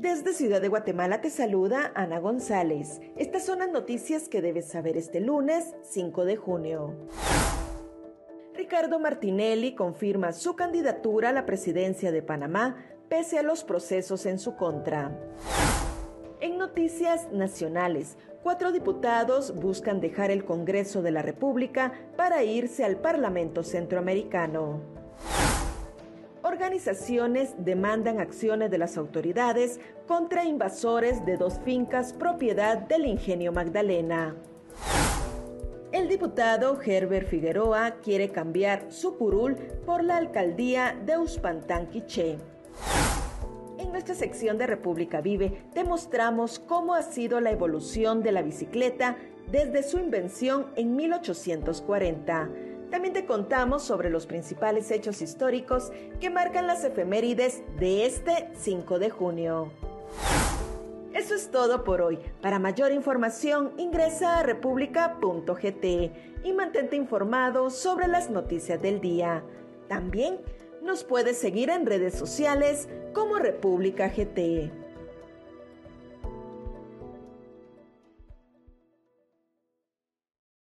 Desde Ciudad de Guatemala te saluda Ana González. Estas son las noticias que debes saber este lunes 5 de junio. Ricardo Martinelli confirma su candidatura a la presidencia de Panamá pese a los procesos en su contra. En noticias nacionales, cuatro diputados buscan dejar el Congreso de la República para irse al Parlamento Centroamericano. Organizaciones demandan acciones de las autoridades contra invasores de dos fincas propiedad del ingenio Magdalena. El diputado Herbert Figueroa quiere cambiar su curul por la alcaldía de Uspantán Quiché. En nuestra sección de República Vive te mostramos cómo ha sido la evolución de la bicicleta desde su invención en 1840 también te contamos sobre los principales hechos históricos que marcan las efemérides de este 5 de junio. Eso es todo por hoy. Para mayor información ingresa a república.gt y mantente informado sobre las noticias del día. También nos puedes seguir en redes sociales como República GT.